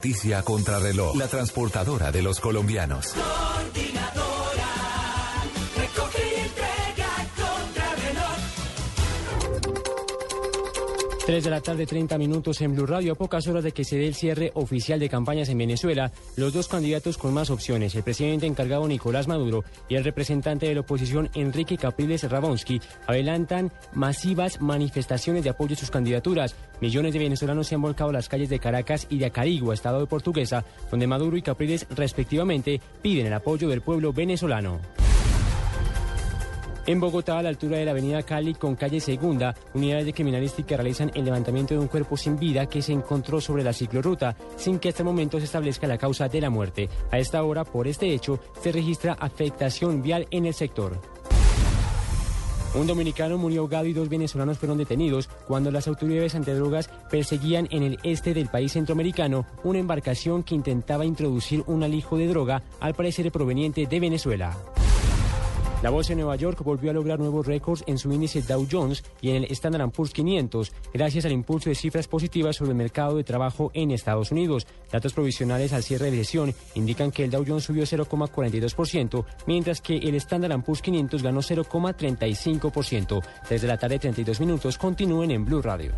Noticia contra reloj, la transportadora de los colombianos. 3 de la tarde, 30 minutos en Blue Radio. A pocas horas de que se dé el cierre oficial de campañas en Venezuela, los dos candidatos con más opciones, el presidente encargado Nicolás Maduro y el representante de la oposición Enrique Capriles Rabonsky, adelantan masivas manifestaciones de apoyo a sus candidaturas. Millones de venezolanos se han volcado a las calles de Caracas y de Acarigua, estado de Portuguesa, donde Maduro y Capriles respectivamente piden el apoyo del pueblo venezolano. En Bogotá, a la altura de la avenida Cali con calle Segunda, unidades de criminalística realizan el levantamiento de un cuerpo sin vida que se encontró sobre la ciclorruta, sin que hasta el momento se establezca la causa de la muerte. A esta hora, por este hecho, se registra afectación vial en el sector. Un dominicano murió ahogado y dos venezolanos fueron detenidos cuando las autoridades antidrogas perseguían en el este del país centroamericano una embarcación que intentaba introducir un alijo de droga, al parecer proveniente de Venezuela. La bolsa de Nueva York volvió a lograr nuevos récords en su índice Dow Jones y en el Standard Poor's 500, gracias al impulso de cifras positivas sobre el mercado de trabajo en Estados Unidos. Datos provisionales al cierre de sesión indican que el Dow Jones subió 0,42%, mientras que el Standard Poor's 500 ganó 0,35%. Desde la tarde 32 minutos continúen en Blue Radio.